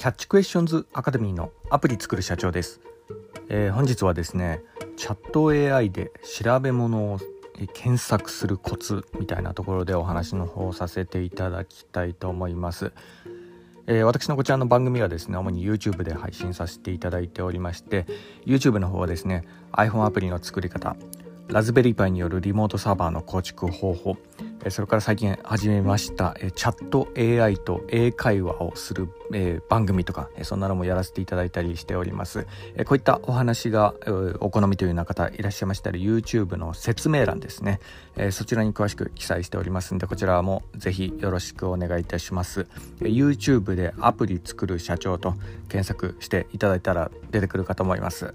キャッチクエスチョンズアカデミーのアプリ作る社長です、えー、本日はですねチャット AI で調べ物を検索するコツみたいなところでお話の方させていただきたいと思います、えー、私のこちらの番組はですね主に YouTube で配信させていただいておりまして YouTube の方はですね iPhone アプリの作り方ラズベリーパイによるリモートサーバーの構築方法それから最近始めましたチャット AI と英会話をする番組とかそんなのもやらせていただいたりしております。こういったお話がお好みというような方いらっしゃいましたら YouTube の説明欄ですね。そちらに詳しく記載しておりますのでこちらもぜひよろしくお願いいたします。YouTube でアプリ作る社長と検索していただいたら出てくるかと思います。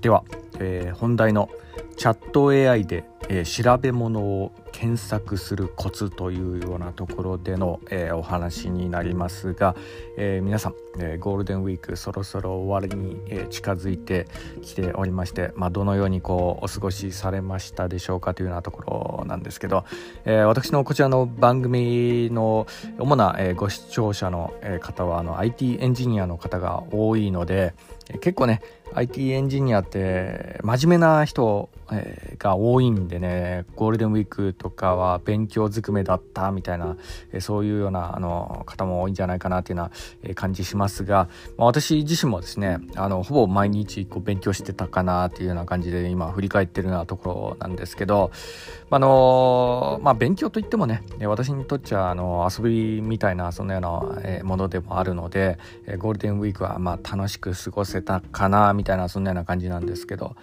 では、えー、本題のチャット AI でえー、調べ物を検索するコツというようなところでの、えー、お話になりますが、えー、皆さん、えゴールデンウィークそろそろ終わりに、え近づいてきておりまして、まあ、どのようにこうお過ごしされましたでしょうかというようなところなんですけど、え私のこちらの番組の主な、えご視聴者の、方はあの IT エンジニアの方が多いので、結構ね IT エンジニアって真面目な人、えー、が多いんでねゴールデンウィークとかは勉強ずくめだったみたいな、えー、そういうようなあの方も多いんじゃないかなっていうような感じしますが、まあ、私自身もですねあのほぼ毎日こう勉強してたかなっていうような感じで今振り返ってるようなところなんですけど、あのまあ、勉強といってもね私にとっちゃあの遊びみたいなそんなようなものでもあるのでゴールデンウィークはまあ楽しく過ごせたかなみたいなそんなような感じなんですけど、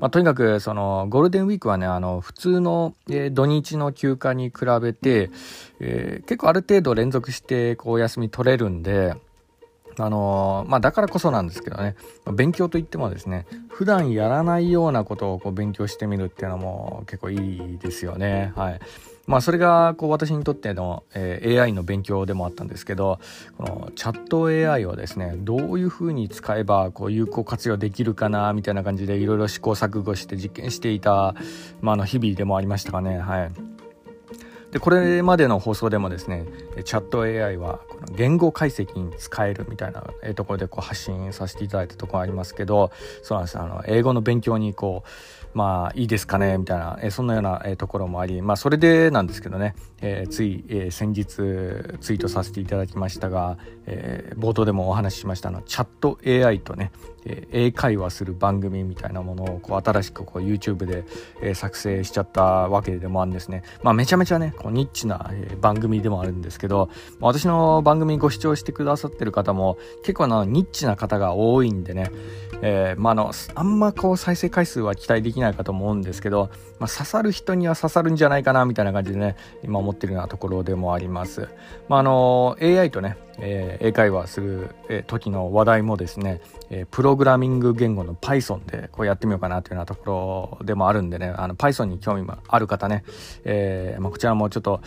まあ、とにかくそのゴールデンウィークはねあの普通の、え土日の休暇に比べて、えー、結構ある程度連続してこう休み取れるんであのまあ、だからこそなんですけどね勉強といってもですね普段やらないようなことをこう勉強してみるっていうのも結構いいですよね。はいまあ、それがこう私にとっての、えー、AI の勉強でもあったんですけどこのチャット AI をですねどういうふうに使えばこう有効活用できるかなみたいな感じでいろいろ試行錯誤して実験していた、まあ、の日々でもありましたかね。はいでこれまでの放送でもですねチャット AI はこの言語解析に使えるみたいなところでこう発信させていただいたところありますけどそうなんですあの英語の勉強にこうまあいいですかねみたいな、えそんなような、えところもありまあそれでなんですけどね、えー、つい、えー、先日ツイートさせていただきましたが、えー、冒頭でもお話ししましたのチャット AI とね、え英会話する番組みたいなものをこう新しくこう YouTube で、え作成しちゃったわけでもあるんですね。まあめちゃめちゃねこうニッチな、え番組でもあるんですけど、私の番組ご視聴してくださってる方も結構なニッチな方が多いんでね、えまあのあんまこう再生回数は期待できないかと思うんですけど、まあ、刺さる人には刺さるんじゃないかなみたいな感じでね今思ってるようなところでもあります。まあ、あの AI とねえー、英会話する、え、時の話題もですね、えー、プログラミング言語の Python でこうやってみようかなというようなところでもあるんでねあの Python に興味もある方ね、えーまあ、こちらもちょっと、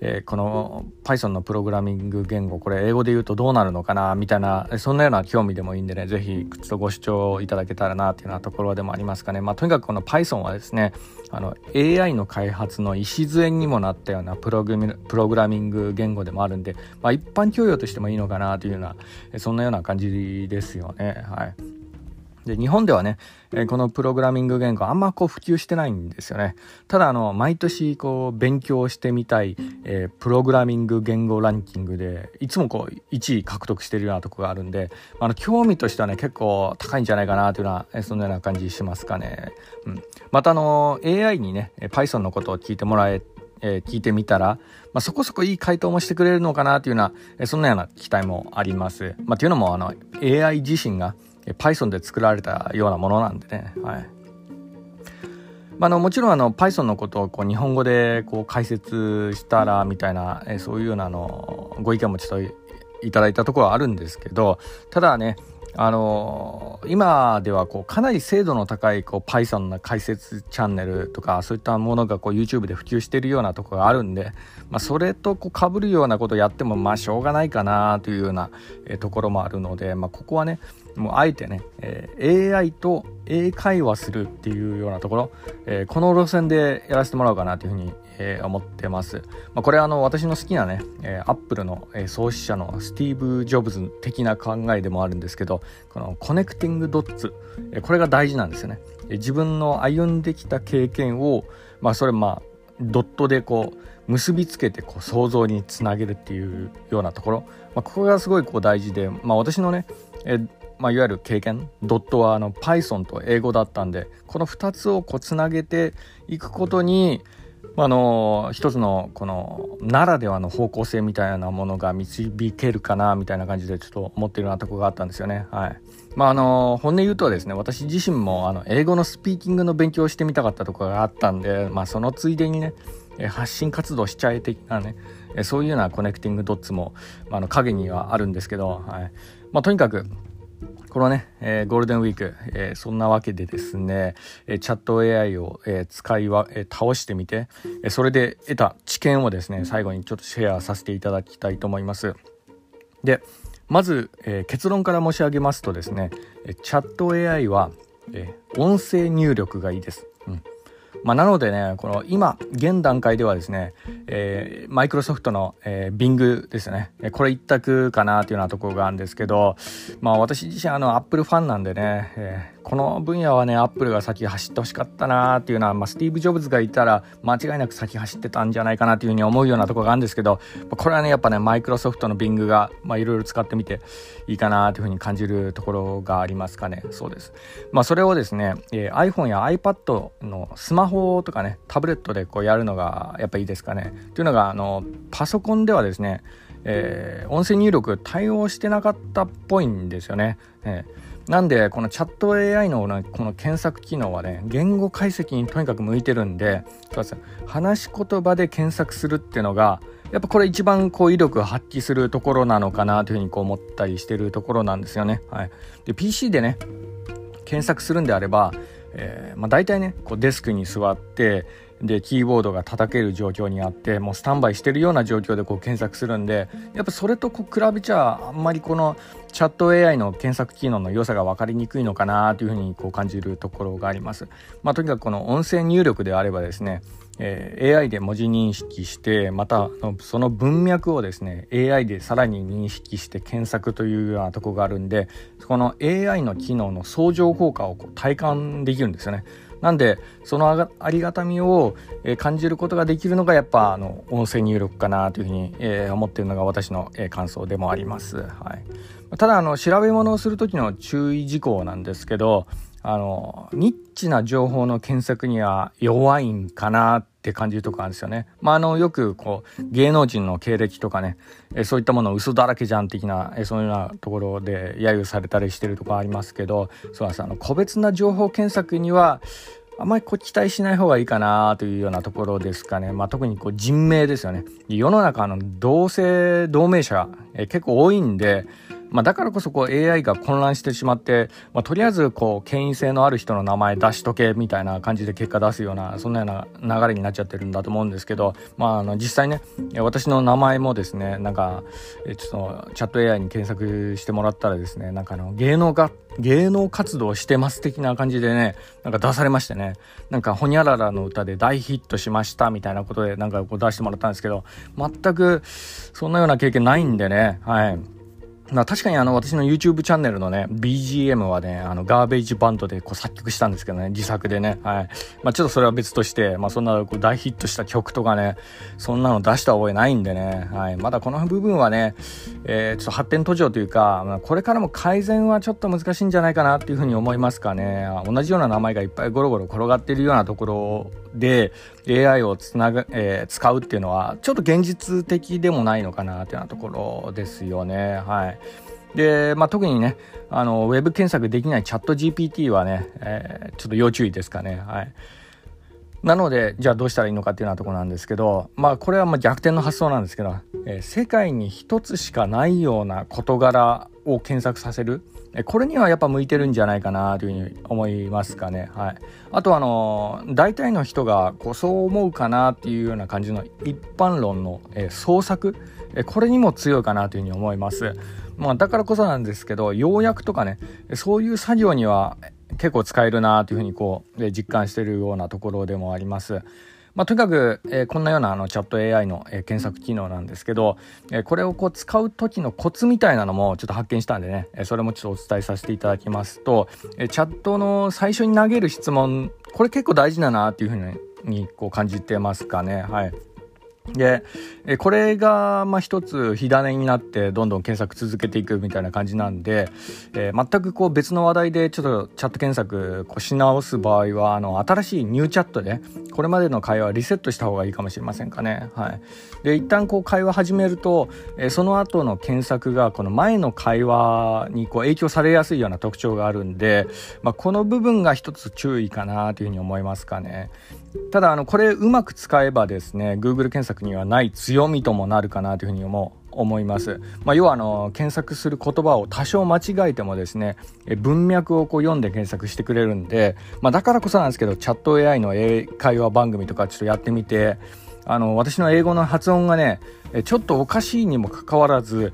えー、この Python のプログラミング言語これ英語で言うとどうなるのかなみたいなそんなような興味でもいいんでねぜひちょっとご視聴いただけたらなというようなところでもありますかね、まあ、とにかくこの Python はですねあの AI の開発の礎にもなったようなプログラミング言語でもあるんで、まあ、一般教養としてもいいのかなというようなそんなような感じですよね。はいで日本ではね、えこのプログラミング言語あんまこう普及してないんですよね。ただあの毎年こう勉強してみたい、えー、プログラミング言語ランキングでいつもこう1位獲得してるようなとこがあるんであの興味としてはね結構高いんじゃないかなというようなそんなような感じしますかね。うん、またあの AI にね Python のことを聞いてもらええー、聞いてみたら、まあ、そこそこいい回答もしてくれるのかなというような、えー、そんなような期待もあります。まあ、というのもあの AI 自身が Python で作られたようなものなんでね。はいまあ、のもちろんあの Python のことをこう日本語でこう解説したらみたいな、えー、そういうようなあのご意見もちょっといただいたところはあるんですけどただねあのー、今ではこうかなり精度の高いこう Python の解説チャンネルとかそういったものがこう YouTube で普及しているようなところがあるんで、まあ、それとこう被るようなことをやってもまあしょうがないかなというような、ところもあるので、まあ、ここはねもうあえてね、えー、AI と英会話するっていうようなところ、えー、この路線でやらせてもらおうかなというふうに、えー、思ってます。まあ、これはあの私の好きなね、えー、アップルの、えー、創始者のスティーブ・ジョブズ的な考えでもあるんですけど、この connecting dots、えー、これが大事なんですよね。えー、自分の歩んできた経験を、まあそれまあドットでこう結びつけてこう想像につなげるっていうようなところ、まあ、ここがすごいこう大事で、まあ、私のね、えまあ、いわゆる経験ドットはあの Python と英語だったんでこの2つをこうつなげていくことにあの一つのこのならではの方向性みたいなものが導けるかなみたいな感じでちょっと思ってるようなとこがあったんですよね。はい。まああの本音言うとですね私自身もあの英語のスピーキングの勉強をしてみたかったとこがあったんで、まあ、そのついでにね発信活動しちゃえ的なねそういうようなコネクティングドッツも、まあ、の影にはあるんですけど、はいまあ、とにかくこのね、えー、ゴールデンウィーク、えー、そんなわけでですね、えー、チャット AI を、え、使いは、え、倒してみて、え、それで得た知見をですね、最後にちょっとシェアさせていただきたいと思います。で、まず、え、結論から申し上げますとですね、チャット AI は、え、音声入力がいいです。うんまあ、なのでね、この今、現段階ではですね、えー、マイクロソフトの、えー、Bing ですね。これ一択かなというようなところがあるんですけど、まあ私自身あの Apple ファンなんでね、えー、この分野はね、アップルが先走ってほしかったなっていうのは、まあ、スティーブ・ジョブズがいたら間違いなく先走ってたんじゃないかなというふうに思うようなところがあるんですけど、これはね、やっぱね、マイクロソフトの Bing が、まあ、いろいろ使ってみていいかなというふうに感じるところがありますかね。そうです。まあ、それをですね、えー、iPhone や iPad のスママホとかね、タブレットでこうやるのがやっぱいいですかね。というのが、あの、パソコンではですね、えー、音声入力対応してなかったっぽいんですよね。えーなんでこのチャット AI のこの検索機能はね言語解析にとにかく向いてるんで話し言葉で検索するっていうのがやっぱこれ一番こう威力発揮するところなのかなというふうにこう思ったりしてるところなんですよね。はい、で PC でね検索するんであれば、えーまあ、大体ねこうデスクに座ってでキーボードが叩ける状況にあってもうスタンバイしてるような状況でこう検索するんでやっぱそれとこう比べちゃあんまりこのチャット AI の検索機能の良さが分かりにくいのかなというふうにこう感じるところがあります。まあ、とにかくこの音声入力であればですねえー、AI で文字認識してまたその文脈をですね AI でさらに認識して検索というようなとこがあるんでこの AI の機能の相乗効果をこう体感できるんですよね。なんでそのありがたみを、え感じることができるのがやっぱあの音声入力かなというふうに、え思っているのが私の、え感想でもあります。はい、ただあの調べ物をする時の注意事項なんですけどあのニッチな情報の検索には弱いんかなって感じるとこあるんですよね。まあ、あのよくこう芸能人の経歴とかねえそういったもの嘘だらけじゃん的なえそういうようなところで揶揄されたりしてるとこありますけどそうなんですあの個別な情報検索にはあまりこう期待しない方がいいかなというようなところですかね。まあ、特にこう人命ですよね。世の中の同姓同名者、え結構多いんで、まあ、だからこそこう AI が混乱してしまって、まあ、とりあえずこう権威性のある人の名前出しとけみたいな感じで結果出すようなそんなような流れになっちゃってるんだと思うんですけど、まあ、あの実際ね私の名前もですねなんかちょっとチャット AI に検索してもらったらですねなんかあの芸能が芸能活動してます的な感じでねなんか出されましてねなんかほにゃららの歌で大ヒットしましたみたいなことでなんかこう出してもらったんですけど全くそんなような経験ないんでねはい。まあ、確かにあの私の YouTube チャンネルのね BGM はねあのガーベージバンドでこう作曲したんですけどね自作でね。はい。まあちょっとそれは別としてまあそんなこう大ヒットした曲とかねそんなの出した覚えないんでね。はい。まだこの部分はね、えー、ちょっと発展途上というか、まあ、これからも改善はちょっと難しいんじゃないかなっていうふうに思いますかね。同じような名前がいっぱいゴロゴロ転がっているようなところで AI をつなぐ、えー、使うっていうのはちょっと現実的でもないのかなっていうようなところですよね。はい。で、まあ、特にね、あの、ウェブ検索できないチャット GPT はね、えー、ちょっと要注意ですかね。はい。なので、じゃあどうしたらいいのかっていうようなとこなんですけど、まあこれはまあ逆転の発想なんですけど、えー、世界に一つしかないような事柄を検索させる。これにはやっぱ向いてるんじゃないかなというふうに思いますかね。はい。あとあの、大体の人がこうそう思うかなっていうような感じの一般論の、えー、創作、えー、これにも強いかなというふうに思います。まあだからこそなんですけど、要約とかね、そういう作業には結構使えるなというふうにこう、実感しているようなところでもあります。まあ、とにかく、えー、こんなようなあのチャット AI の、えー、検索機能なんですけど、えー、これをこう使う時のコツみたいなのもちょっと発見したんでね、え、それもちょっとお伝えさせていただきますと、え、チャットの最初に投げる質問これ結構大事だなっていうふうにこう感じてますかねはい。で、これが、まあ、一つ火種になってどんどん検索続けていくみたいな感じなんで、えー、全くこう別の話題でちょっとチャット検索こうし直す場合は、あの、新しいニューチャットで、これまでの会話リセットした方がいいかもしれませんかね。はい。で、一旦こう会話始めると、えー、その後の検索がこの前の会話にこう影響されやすいような特徴があるんで、まあ、この部分が一つ注意かなというふうに思いますかね。ただあのこれうまく使えばですね Google 検索にはない強みともなるかなというふうに思思います、まあ、要はあの検索する言葉を多少間違えてもですね文脈をこう読んで検索してくれるんで、まあ、だからこそなんですけどチャット AI の英会話番組とかちょっとやってみてあの私の英語の発音がねちょっとおかしいにもかかわらず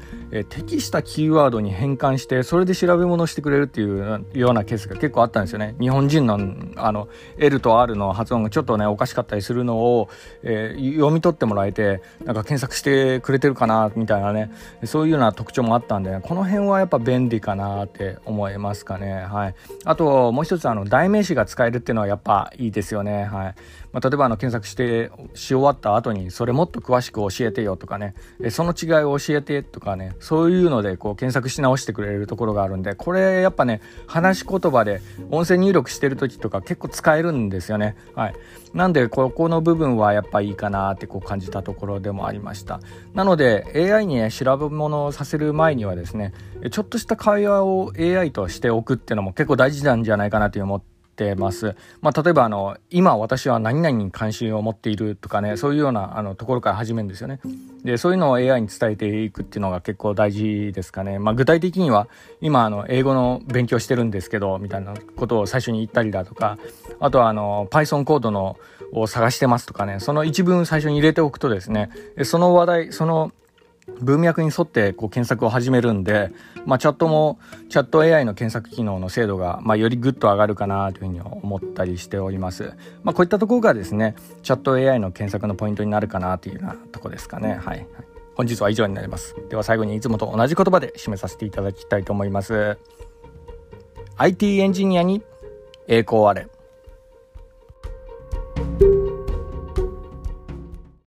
適したキーワードに変換してそれで調べ物してくれるっていうようなケースが結構あったんですよね。日本人のあの L と R の発音がちょっとねおかしかったりするのを、えー、読み取ってもらえてなんか検索してくれてるかなみたいなね。そういうような特徴もあったんで、ね、この辺はやっぱ便利かなって思いますかね。はい。あともう一つあの代名詞が使えるっていうのはやっぱいいですよね。はい。まあ、例えばあの検索してし終わった後にそれもっと詳しく教えてよとかかねえその違いを教えてとかねそういうのでこう検索し直してくれるところがあるんでこれやっぱね話し言葉で音声入力してる時とか結構使えるんですよね。はい。なんでここの部分はやっぱいいかなってこう感じたところでもありました。なので AI にね調べ物をさせる前にはですねちょっとした会話を AI としておくっていうのも結構大事なんじゃないかなと思っててます。まあ、例えばあの、今私は何々に関心を持っているとかね、そういうようなあのところから始めるんですよね。で、そういうのを AI に伝えていくっていうのが結構大事ですかね。まあ、具体的には、今あの、英語の勉強してるんですけど、みたいなことを最初に言ったりだとか、あとはあの、Python コードのを探してますとかね、その一文最初に入れておくとですね、その話題、その文脈に沿ってこう検索を始めるんで、まあ、チャットもチャット AI の検索機能の精度が、まあ、よりぐっと上がるかなというふうに思ったりしております、まあ、こういったところがですねチャット AI の検索のポイントになるかなというようなところですかね。はい本日は以上になります。では最後にいつもと同じ言葉で締めさせていただきたいと思います。IT エンジニアに栄光あれ。